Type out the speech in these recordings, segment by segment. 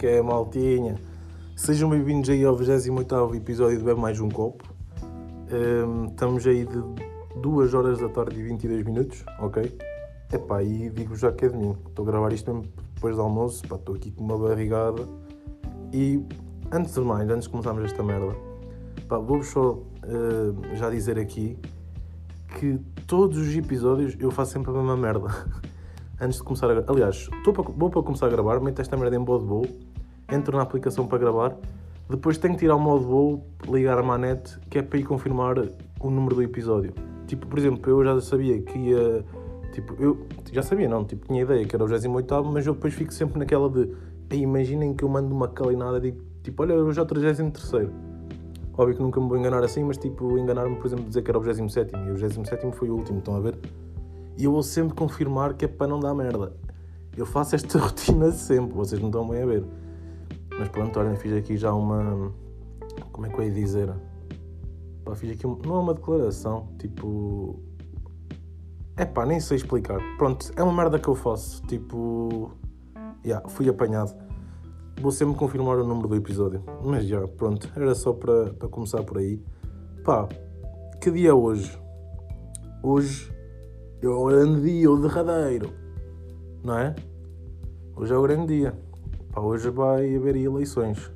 que é, maltinha? Sejam bem-vindos aí ao 28 episódio de Bebe Mais Um Copo. Um, estamos aí de 2 horas da tarde e 22 minutos, ok? Epá, e digo já que é mim. Estou a gravar isto mesmo depois do almoço, estou aqui com uma barrigada. E antes de mais, antes de começarmos esta merda, vou-vos só uh, já dizer aqui que todos os episódios eu faço sempre a mesma merda. antes de começar a Aliás, estou para, vou para começar a gravar, meto esta merda em modo voo, entro na aplicação para gravar, depois tenho que tirar o modo voo, ligar a manete, que é para ir confirmar o número do episódio. Tipo, por exemplo, eu já sabia que ia. Tipo, eu já sabia, não, tipo, tinha ideia que era o 28, mas eu depois fico sempre naquela de. Imaginem que eu mando uma calinada de tipo, olha, eu já o 33. Óbvio que nunca me vou enganar assim, mas tipo, enganar-me, por exemplo, dizer que era o 27 e o 27 foi o último, estão a ver? E eu vou sempre confirmar que é para não dar merda. Eu faço esta rotina sempre, vocês não estão bem a ver. Mas pronto, olhem, fiz aqui já uma. Como é que eu ia dizer? Pá, fiz aqui. Um... Não é uma declaração, tipo. É pá, nem sei explicar. Pronto, é uma merda que eu faço. Tipo. Yeah, fui apanhado. Vou sempre confirmar o número do episódio. Mas já, pronto, era só para, para começar por aí. Pá, que dia é hoje? Hoje é o grande dia, o derradeiro. Não é? Hoje é o grande dia. Pá, hoje vai haver eleições.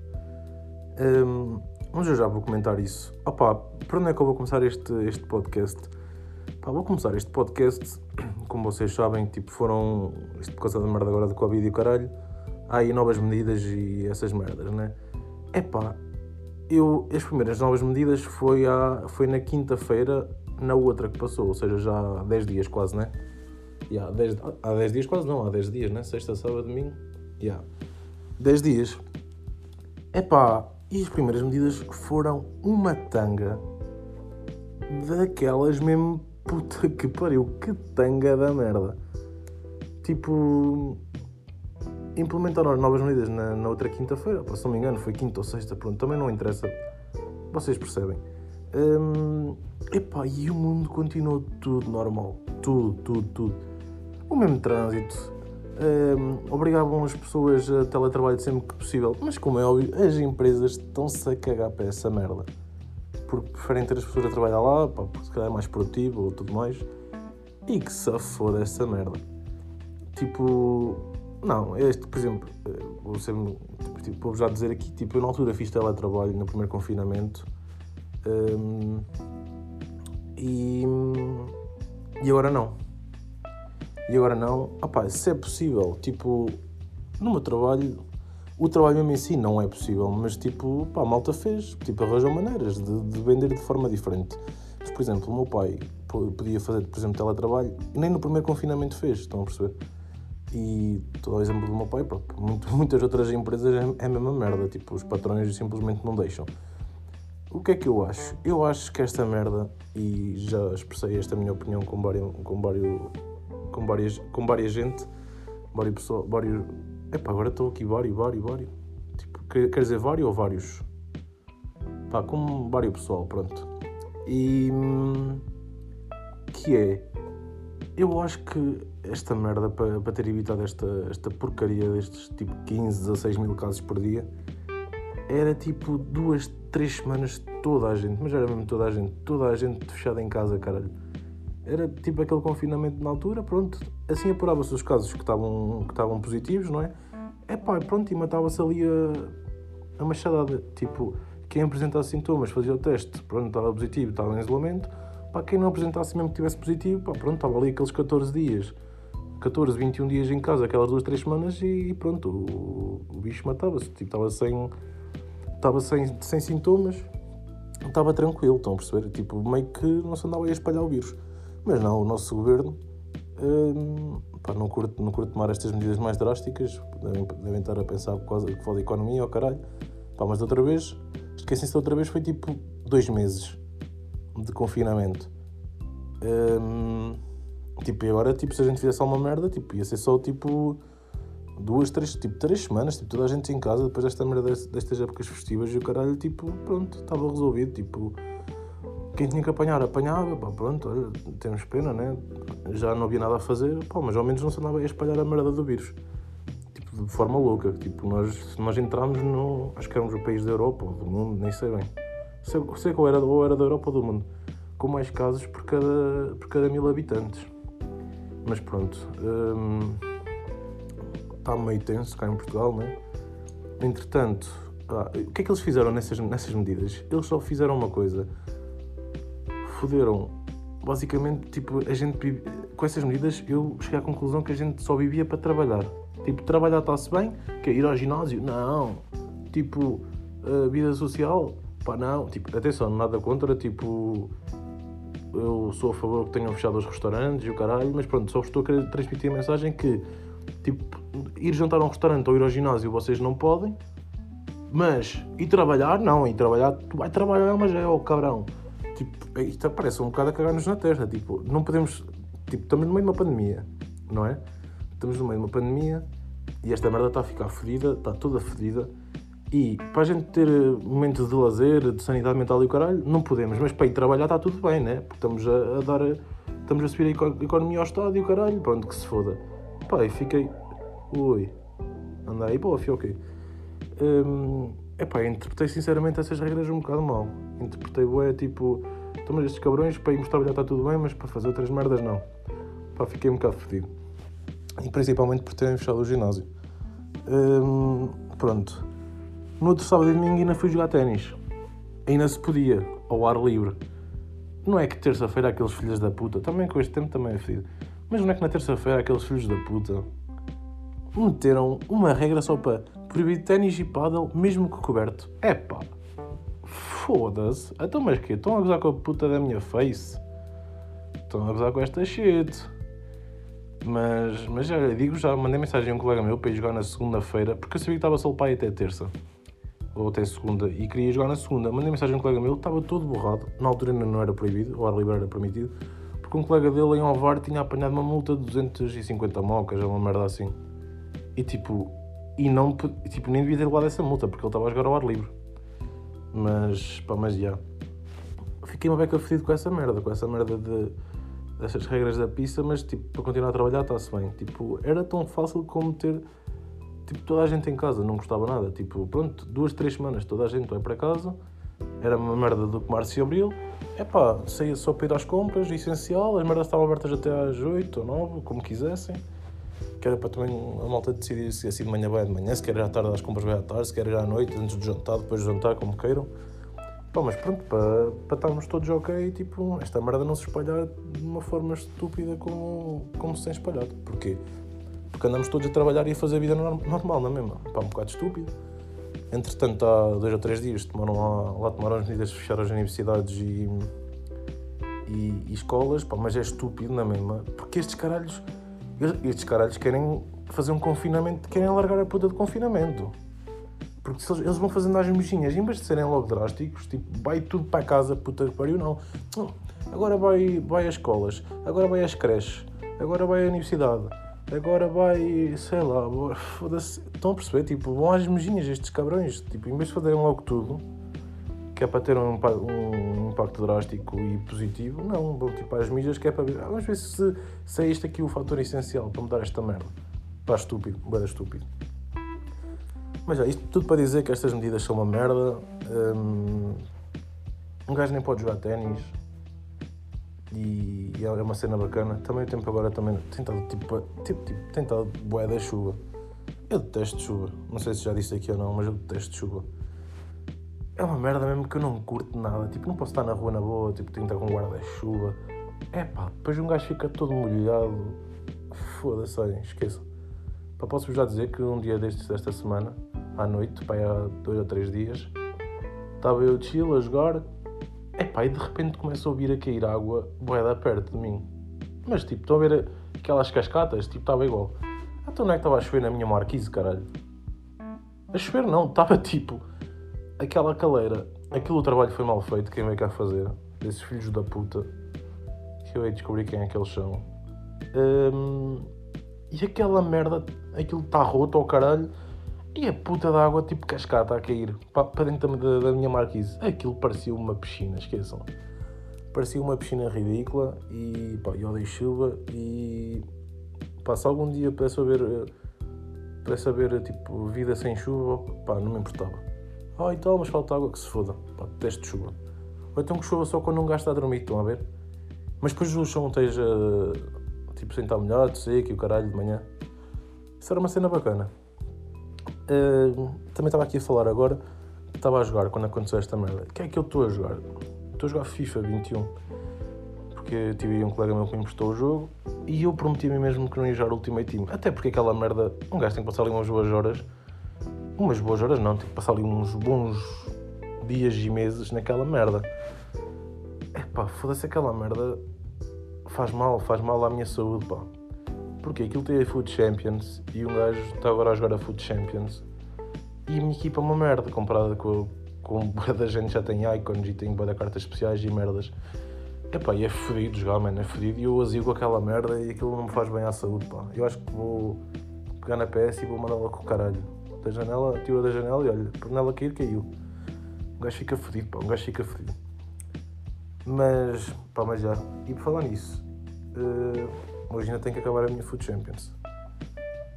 Um, mas eu já vou comentar isso. Opá, para onde é que eu vou começar este, este podcast? Pá, vou começar este podcast, como vocês sabem, tipo, foram. Isto por causa da merda agora do Covid e o caralho. Há aí novas medidas e essas merdas, né? É pá, eu. As primeiras novas medidas foi, à, foi na quinta-feira na outra que passou, ou seja, já há 10 dias quase, né? Yeah, 10, há 10 dias quase não, há 10 dias, né? Sexta, sábado, domingo. Yeah. 10 dias. Epá, e as primeiras medidas foram uma tanga daquelas mesmo puta que pariu, que tanga da merda. Tipo, implementaram as novas medidas na, na outra quinta-feira, se não me engano, foi quinta ou sexta, pronto, também não interessa. Vocês percebem. Hum, epá, e o mundo continuou tudo normal. Tudo, tudo, tudo. O mesmo trânsito. Hum, obrigavam as pessoas a teletrabalho sempre que possível. Mas como é óbvio, as empresas estão-se a cagar para essa merda. Porque preferem ter as pessoas a trabalhar lá, pá, porque se calhar é mais produtivo ou tudo mais. E que se foda essa merda. Tipo, não, este, por exemplo, vou, ser, tipo, vou já dizer aqui, tipo, eu na altura fiz teletrabalho no primeiro confinamento um, e, e agora não. E agora não. Opá, se é possível, tipo, no meu trabalho, o trabalho mesmo em si não é possível, mas tipo, pá, a malta fez, tipo, arranjou maneiras de, de vender de forma diferente. Mas, por exemplo, o meu pai podia fazer, por exemplo, teletrabalho, nem no primeiro confinamento fez, estão a perceber? E todo o exemplo do meu pai, pá, muitas outras empresas é, é a mesma merda, tipo, os patrões simplesmente não deixam. O que é que eu acho? Eu acho que esta merda, e já expressei esta minha opinião com, vários, com, vários, com, várias, com várias gente, vários pessoal, vários. Epá, agora estou aqui, vários, vários, vários. Tipo, quer, dizer vários ou vários? Pá, com vários pessoal, pronto. E. Que é. Eu acho que esta merda, para, para ter evitado esta, esta porcaria destes tipo 15, 16 mil casos por dia, era tipo duas, três semanas toda a gente, mas era mesmo toda a gente, toda a gente fechada em casa, caralho. Era tipo aquele confinamento na altura, pronto, assim apurava-se os casos que estavam que estavam positivos, não é? É pá, pronto, e matava-se ali a, a machadada. Tipo, quem apresentasse sintomas fazia o teste, pronto, estava positivo, estava em isolamento. Pá, quem não apresentasse mesmo que tivesse positivo, pá, pronto, estava ali aqueles 14 dias, 14, 21 dias em casa, aquelas duas, três semanas e pronto, o, o bicho matava-se, tipo, estava sem estava sem, sem sintomas, estava tranquilo, estão a perceber? Tipo, meio que não se andava a espalhar o vírus. Mas não, o nosso governo hum, pá, não, curte, não curte tomar estas medidas mais drásticas, devem, devem estar a pensar que foda a economia, ou oh, caralho. Pá, mas outra vez, esquecem-se de outra vez, foi tipo dois meses de confinamento. Hum, tipo, e agora, tipo, se a gente fizesse uma merda, tipo, ia ser só tipo duas, três, tipo, três semanas, tipo, toda a gente em casa depois desta merda destas épocas festivas e o caralho, tipo, pronto, estava resolvido, tipo, quem tinha que apanhar, apanhava, pá, pronto, olha, temos pena, né? Já não havia nada a fazer, pá, mas ao menos não se andava a espalhar a merda do vírus. Tipo, de forma louca. Tipo, nós, nós entramos no. Acho que éramos o país da Europa ou do mundo, nem sei bem. Sei, sei qual era, ou era da Europa ou do mundo. Com mais casos por cada, por cada mil habitantes. Mas pronto. Está hum, meio tenso cá em Portugal, não é? Entretanto, ah, o que é que eles fizeram nessas, nessas medidas? Eles só fizeram uma coisa. Foderam. Basicamente, tipo, a gente com essas medidas eu cheguei à conclusão que a gente só vivia para trabalhar. Tipo, trabalhar está-se bem, que é ir ao ginásio? Não. Tipo, vida social? Pá, não. Tipo, atenção, nada contra, tipo, eu sou a favor que tenham fechado os restaurantes e o caralho, mas pronto, só estou a querer transmitir a mensagem que, tipo, ir jantar a um restaurante ou ir ao ginásio vocês não podem, mas ir trabalhar, não, ir trabalhar, tu vai trabalhar, mas é o cabrão. Tipo, isto parece um bocado a cagar-nos na terra, tipo, não podemos, tipo, estamos no meio de uma pandemia, não é? Estamos no meio de uma pandemia e esta merda está a ficar fodida, está toda fodida e para a gente ter momentos de lazer, de sanidade mental e o caralho, não podemos. Mas para ir trabalhar está tudo bem, né? Porque estamos a, a dar. Estamos a subir a economia ao Estado e o caralho, pronto, que se foda. Pá, e fiquei. Ui. Anda aí, pô, ok. Hum, epá, interpretei sinceramente essas regras um bocado mal. Interpretei, ué, tipo. Então, estes cabrões, para irmos trabalhar está tudo bem, mas para fazer outras merdas não. Pá, fiquei um bocado fedido. E principalmente por terem fechado o ginásio. Hum, pronto. No outro sábado e domingo ainda fui jogar ténis. Ainda se podia, ao ar livre. Não é que terça-feira aqueles filhos da puta, também com este tempo também é fedido, mas não é que na terça-feira aqueles filhos da puta meteram uma regra só para proibir ténis e paddle mesmo que coberto. É pá, foda-se. Então mas que Estão a gozar com a puta da minha face? Estão a gozar com esta shit. Mas, mas já digo, já mandei mensagem a um colega meu para ir jogar na segunda-feira, porque eu sabia que estava só o pai até terça ou até segunda, e queria jogar na segunda. Mandei mensagem a um colega meu, estava todo borrado, na altura ainda não era proibido, o ar livre era permitido, porque um colega dele em Ovar tinha apanhado uma multa de 250 mocas, uma merda assim. E tipo, e não, tipo, nem devia ter levado essa multa, porque ele estava a jogar ao ar livre. Mas, pá, mas já. Fiquei uma beca fedido com essa merda, com essa merda de, dessas regras da pista, mas tipo, para continuar a trabalhar está-se bem. Tipo, era tão fácil como ter tipo, toda a gente em casa não gostava nada. Tipo, pronto, duas, três semanas toda a gente vai para casa, era uma merda do que março e abril. É pá, saía só para ir às compras, essencial, as merdas estavam abertas até às 8 ou 9, como quisessem. Que era para também a malta decidir se assim de manhã vai de manhã, se quer ir à tarde às compras vai à tarde, se quer ir à noite, antes do jantar, depois do jantar, como queiram. Pá, mas pronto, para, para estarmos todos ok, tipo, esta merda não se espalhar de uma forma estúpida como, como se tem espalhado. Porquê? porque andamos todos a trabalhar e a fazer vida normal, não é mesmo? Pá, um bocado estúpido. Entretanto, há dois ou três dias tomaram lá, lá tomaram as medidas de fechar as universidades e, e, e escolas, pá, mas é estúpido na mesma, porque estes caralhos, estes caralhos querem fazer um confinamento, querem largar a puta de confinamento. Porque se eles, eles vão fazendo as mexinhas, em vez de serem logo drásticos, tipo, vai tudo para casa, puta que pariu, não. Agora vai, vai às escolas, agora vai às creches, agora vai à universidade agora vai, sei lá, foda-se. Estão a perceber? Tipo, vão às mejinhas estes cabrões. Tipo, em vez de fazerem logo tudo, que é para ter um, um impacto drástico e positivo, não, vão tipo às mijas que é para ver. Ah, vamos ver se, se é este aqui o fator essencial para mudar esta merda. Pá, estúpido, bem estúpido. Mas já, isto tudo para dizer que estas medidas são uma merda. Um, um gajo nem pode jogar ténis e, é uma cena bacana. Também o tempo agora também tem estado tipo, tipo, tipo estado bué da chuva. Eu detesto chuva. Não sei se já disse aqui ou não, mas eu detesto chuva. É uma merda mesmo que eu não curto nada. Tipo, não posso estar na rua na boa, tipo, tenho que estar com guarda-chuva. É pá, depois um gajo fica todo molhado. Foda-se, olhem, esqueça. Pá, posso-vos já dizer que um dia destes, desta semana, à noite, pá, há dois ou três dias, estava eu chill a jogar Epá, e de repente começa a ouvir a cair água boeda perto de mim. Mas tipo, estão a ver aquelas cascatas? Tipo, estava igual. Então não é que estava a chover na minha marquise, caralho? A chover não, estava tipo aquela caleira. Aquilo o trabalho foi mal feito, quem veio cá fazer? Desses filhos da puta. Que eu hei de descobrir quem é que eles são. Um, e aquela merda, aquilo está roto ao caralho e a puta da água, tipo cascata, a cair para dentro da, da minha marquise. Aquilo parecia uma piscina, esqueçam. Parecia uma piscina ridícula e pá, eu odeio chuva e pá, se algum dia pudesse haver uh, pudesse haver tipo vida sem chuva, pá, não me importava. Ah, e tal, mas falta água que se foda. Teste chuva. Ou então que chova só quando um gajo está a dormir, estão a ver? Mas depois o chão esteja tipo sem estar molhado, seco e o caralho de manhã. Isso era uma cena bacana. Uh, também estava aqui a falar agora, estava a jogar quando aconteceu esta merda. O que é que eu estou a jogar? Estou a jogar FIFA 21. Porque tive um colega meu que me emprestou o jogo e eu prometi a mim mesmo que não ia jogar Ultimate Team. Até porque aquela merda, um gajo tem que passar ali umas boas horas. Umas boas horas não, tem que passar ali uns bons dias e meses naquela merda. Epá, foda-se aquela merda faz mal, faz mal à minha saúde, pá. Porque aquilo tem a Food Champions e um gajo está agora a jogar a Food Champions e a minha equipa é uma merda comparada com, com boa da gente já tem icons e tem boa da cartas especiais e merdas. Epá, e é fodido jogar, mano, é fodido e eu azio com aquela merda e aquilo não me faz bem à saúde, pá. Eu acho que vou pegar na PS e vou mandá-la com o caralho. Da janela, tirou da janela e olha, por nela cair, caiu. Um gajo fica fodido, pá, um gajo fica fodido. Mas, pá, mas já. E por falar nisso, uh, hoje ainda tem que acabar a minha Food Champions.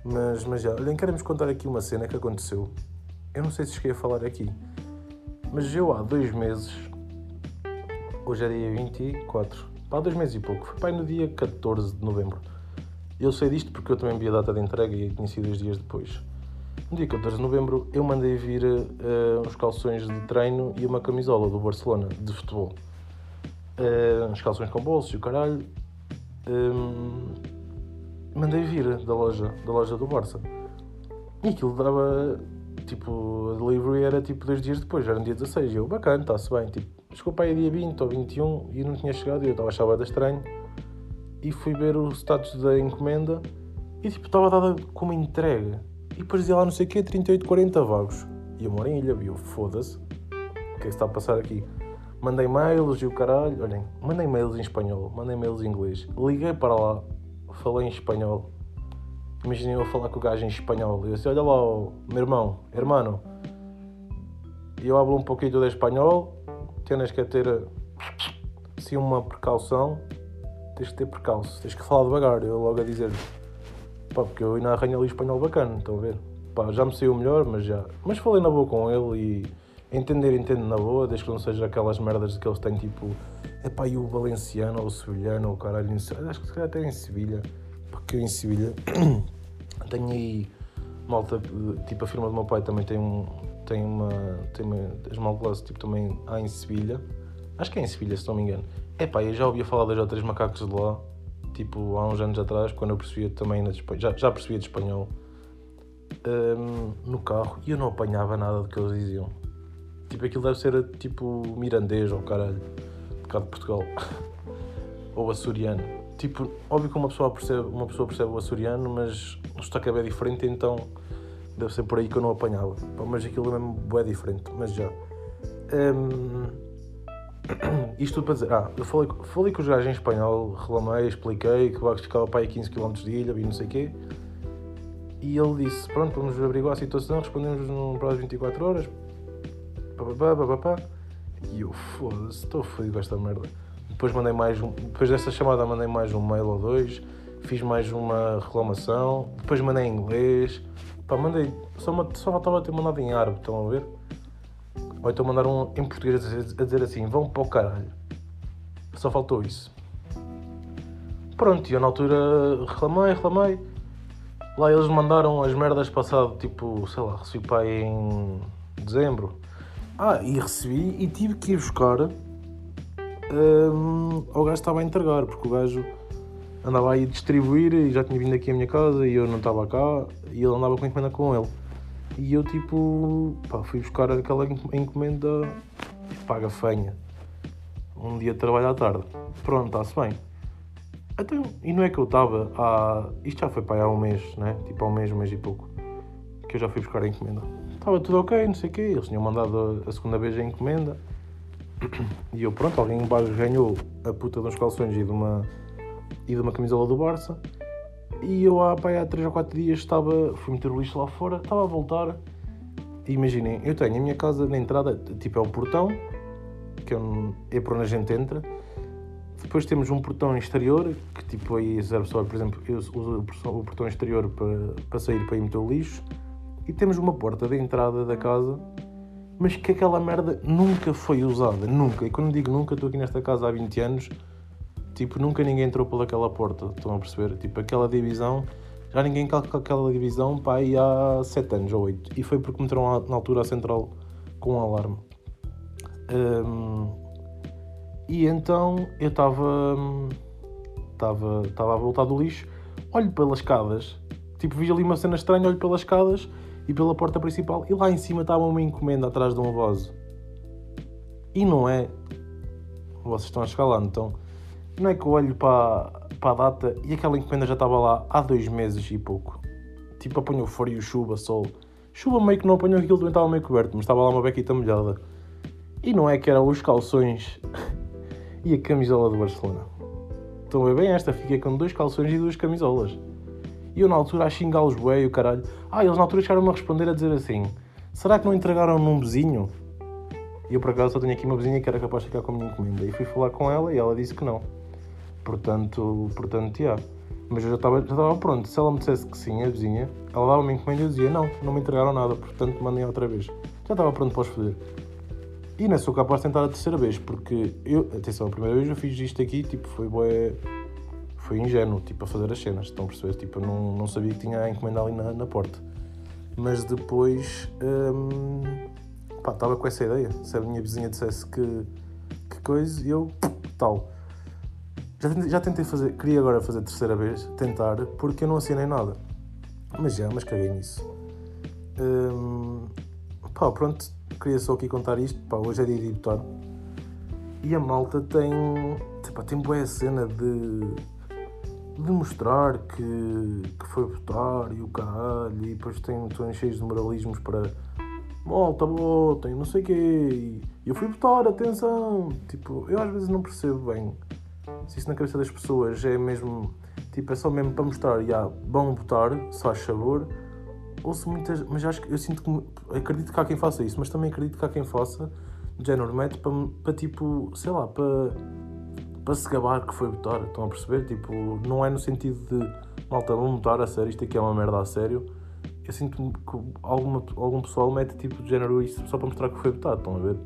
Mas, mas já, olhem, queremos contar aqui uma cena que aconteceu. Eu não sei se cheguei a falar aqui, mas eu há dois meses, hoje é dia 24, há dois meses e pouco, foi pai no dia 14 de novembro. Eu sei disto porque eu também vi a data de entrega e tinha sido dois dias depois. No dia 14 de novembro eu mandei vir uh, uns calções de treino e uma camisola do Barcelona de futebol. Uh, uns calções com bolsos e o caralho. Um, mandei vir da loja, da loja do Barça. E aquilo dava, tipo, a delivery era tipo dois dias depois, já era no dia 16. E eu, bacana, está-se bem. Tipo, para aí dia 20 ou 21 e não tinha chegado e eu estava a achar estranho. E fui ver o status da encomenda e tipo, estava dada como entrega. E depois lá não sei o quê, 38, 40 vagos. E eu moro em ilha, e eu, foda-se, o que é que está a passar aqui? Mandei mails e o caralho, olhem, mandei mails em espanhol, mandei mails em inglês. Liguei para lá, falei em espanhol. Imaginem eu falar com o gajo em espanhol. Eu disse, olha lá, meu irmão, hermano, eu hablo um pouquinho de espanhol, tens que ter assim uma precaução, tens que ter precaução, tens que falar devagar, eu logo a dizer pá, porque eu ainda arranho ali espanhol bacana, estão a ver? Pá, já me saiu melhor, mas já. Mas falei na boa com ele e entender, entendo na boa, desde que não seja aquelas merdas que eles têm tipo é pá, e o Valenciano ou o Sevilhano ou o caralho, acho que se calhar até em Sevilha, porque eu em Sevilha tenho aí malta, tipo a firma do meu pai também tem um, tem uma, tem uma, Small Glass, tipo também há em Sevilha, acho que é em Sevilha se não me engano, é pá, eu já ouvia falar das outras macacos de lá, tipo há uns anos atrás, quando eu percebia também, já, já percebia de espanhol, um, no carro, e eu não apanhava nada do que eles diziam. Tipo, aquilo deve ser tipo mirandês ou caralho cá de Portugal. Ou açoriano. Tipo, óbvio que uma pessoa percebe, uma pessoa percebe o açoriano, mas o sotaque é diferente, então deve ser por aí que eu não apanhava. Mas aquilo é mesmo é diferente, mas já. Um, isto tudo para dizer, ah, eu falei, falei com os gajos em espanhol, reclamei, expliquei que o Vagos ficava para aí 15 km de ilha e não sei o quê. E ele disse, pronto, vamos averiguar a situação, respondemos no prazo de 24 horas. Pá, pá, pá. E eu, foda-se, estou fodido com esta merda. Depois mandei mais um, depois dessa chamada mandei mais um mail ou dois, fiz mais uma reclamação, depois mandei em inglês, pá, mandei, só, só faltava ter mandado em árabe, estão a ver? Ou então mandaram em português a dizer assim, vão para o caralho. Só faltou isso. Pronto, e eu na altura reclamei, reclamei. Lá eles mandaram as merdas passado, tipo, sei lá, recebi aí em dezembro. Ah, e recebi e tive que ir buscar um, ao gajo estava a entregar, porque o gajo andava aí a distribuir e já tinha vindo aqui à minha casa e eu não estava cá e ele andava com a encomenda com ele. E eu tipo, pá, fui buscar aquela encomenda e paga fenha. Um dia de trabalho à tarde. Pronto, está-se bem. Então, e não é que eu estava há. Isto já foi para há um mês, né? Tipo há um mês, um mês e pouco. Que eu já fui buscar a encomenda estava tudo ok, não sei o quê. Eles tinham mandado a segunda vez a encomenda. E eu, pronto, alguém embaixo ganhou a puta de uns calções e de uma, e de uma camisola do Barça. E eu há, pá, há 3 ou 4 dias estava, fui meter o lixo lá fora, estava a voltar. Imaginem, eu tenho a minha casa na entrada, tipo é o portão, que é, um, é por onde a gente entra. Depois temos um portão exterior, que tipo aí serve só, por exemplo, eu uso o portão exterior para, para sair para ir meter o lixo. E temos uma porta de entrada da casa, mas que aquela merda nunca foi usada, nunca. E quando digo nunca, estou aqui nesta casa há 20 anos, tipo, nunca ninguém entrou por aquela porta, estão a perceber? Tipo, aquela divisão, já ninguém calca aquela divisão, pá, aí há 7 anos ou 8. E foi porque meteram na altura a central com um alarme. Um, e então eu estava estava estava a voltar do lixo, olho pelas escadas, tipo vi ali uma cena estranha, olho pelas escadas e pela porta principal e lá em cima estava uma encomenda atrás de um vaso. E não é. Vocês estão a lá, então. Não é que eu olho para, para a data e aquela encomenda já estava lá há dois meses e pouco. Tipo, apanhou frio, chuva, sol. Chuva meio que não apanhou aquilo, também estava meio coberto, mas estava lá uma bequita molhada. E não é que eram os calções e a camisola do Barcelona. Estão ver bem esta? Fiquei com dois calções e duas camisolas. E eu na altura a xingá-los bué o caralho. Ah, eles na altura chegaram-me a responder a dizer assim: Será que não entregaram num vizinho? E eu por acaso só tenho aqui uma vizinha que era capaz de ficar com a minha encomenda. E fui falar com ela e ela disse que não. Portanto, portanto, já. Mas eu já estava, já estava pronto. Se ela me dissesse que sim, a vizinha, ela dava-me encomenda e eu dizia: Não, não me entregaram nada, portanto mandem outra vez. Já estava pronto para os foder. E não sou capaz de tentar a terceira vez, porque eu, atenção, a primeira vez eu fiz isto aqui, tipo, foi bué, foi ingênuo, tipo, a fazer as cenas, estão a perceber? Tipo, eu não, não sabia que tinha a encomenda ali na, na porta. Mas depois, hum, pá, estava com essa ideia. Se a minha vizinha dissesse que, que coisa, eu, tal. Já tentei, já tentei fazer, queria agora fazer a terceira vez, tentar, porque eu não assinei nada. Mas já, mas caguei nisso. Hum, pá, pronto, queria só aqui contar isto. Pá, hoje é dia de votar. E a malta tem. Tipo, tem boa cena de. de mostrar que, que foi votar e o caralho. E depois tem, estão cheios de moralismos para. Malta, votem, não sei o quê. E eu fui votar, atenção. Tipo, eu às vezes não percebo bem se isso na cabeça das pessoas é mesmo. Tipo, é só mesmo para mostrar, já, vão votar, se faz favor ouço muitas, mas acho que eu sinto que acredito que há quem faça isso, mas também acredito que há quem faça de género mete para, para tipo, sei lá, para, para se gabar que foi votar, estão a perceber? Tipo, não é no sentido de malta, vão votar a sério, isto aqui é uma merda a sério. Eu sinto que alguma, algum pessoal mete tipo de género isso só para mostrar que foi votado, estão a ver?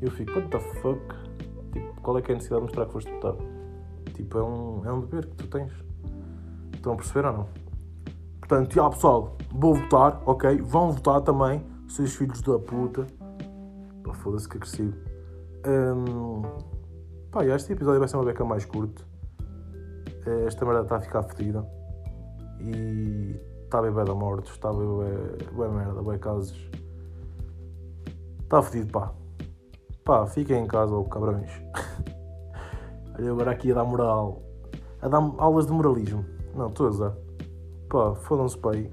Eu fico, what the fuck? Tipo, qual é que é a necessidade de mostrar que foste votado? Tipo, é um, é um dever que tu tens. Estão a perceber ou não? Portanto, já pessoal, vou votar, ok? Vão votar também, seus filhos da puta. Pá, foda-se que agressivo. Um, pá, este episódio vai ser uma beca mais curto. Eh, esta merda está a ficar fedida. E está beber da morte, está beber bué merda, bué casos. Está fedido, pá. Pá, fiquem em casa, ou cabrões. Olha, agora aqui a dar moral. A dar aulas de moralismo. Não, estou a usar. Pá, fodam-se para aí.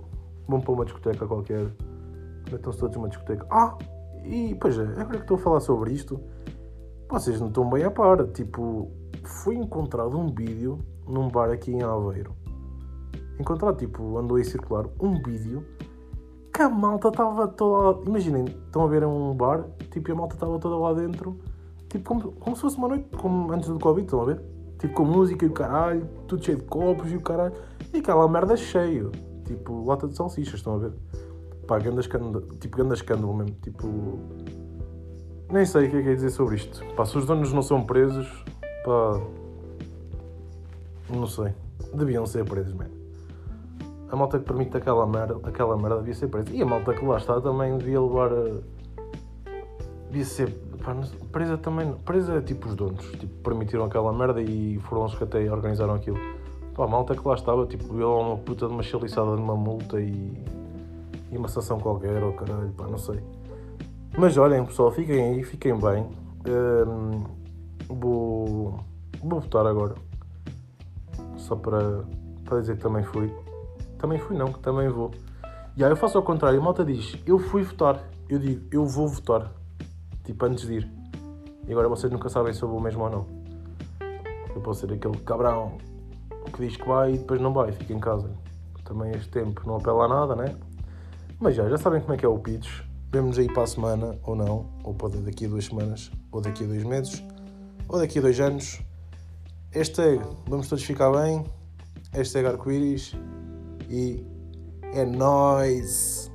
Vão para uma discoteca qualquer. Metam-se todos numa discoteca. Ah! E, pois é, agora que estou a falar sobre isto, vocês não estão bem a par. Tipo, foi encontrado um vídeo num bar aqui em Aveiro. Encontrado, tipo, andou a circular um vídeo que a malta estava toda. Imaginem, estão a ver um bar, tipo, a malta estava toda lá dentro, tipo, como, como se fosse uma noite, como antes do Covid, estão a ver? Tipo, com música e o caralho, tudo cheio de copos e o caralho. E aquela merda cheio. Tipo, lata de salsichas, estão a ver? Pá, ganda escândalo, tipo, ganda escândalo mesmo. Tipo. Nem sei o que é que é dizer sobre isto. Pá, se os donos não são presos, pá. Não sei. Deviam ser presos, mesmo. A malta que permite aquela merda, aquela merda devia ser presa. E a malta que lá está também devia levar a. Devia ser. Presa também. Presa é tipo os donos. Tipo, permitiram aquela merda e foram os que até organizaram aquilo. Pá, a malta que lá estava, tipo, ele uma puta de uma chaliçada de uma multa e, e uma sanção qualquer, ou oh, caralho, pá, não sei. Mas olhem, pessoal, fiquem aí, fiquem bem. Um, vou, vou votar agora. Só para, para dizer que também fui. Também fui, não, que também vou. E aí eu faço ao contrário, a malta diz, eu fui votar. Eu digo, eu vou votar. Tipo, antes de ir. E agora vocês nunca sabem se eu vou mesmo ou não. Eu posso ser aquele cabrão que diz que vai e depois não vai, fica em casa. Também este tempo não apela a nada, né? Mas já, já sabem como é que é o pitch. Vemos aí para a semana ou não, ou pode daqui a duas semanas, ou daqui a dois meses, ou daqui a dois anos. Hashtag vamos todos ficar bem. Hashtag arco-íris. E é nóis!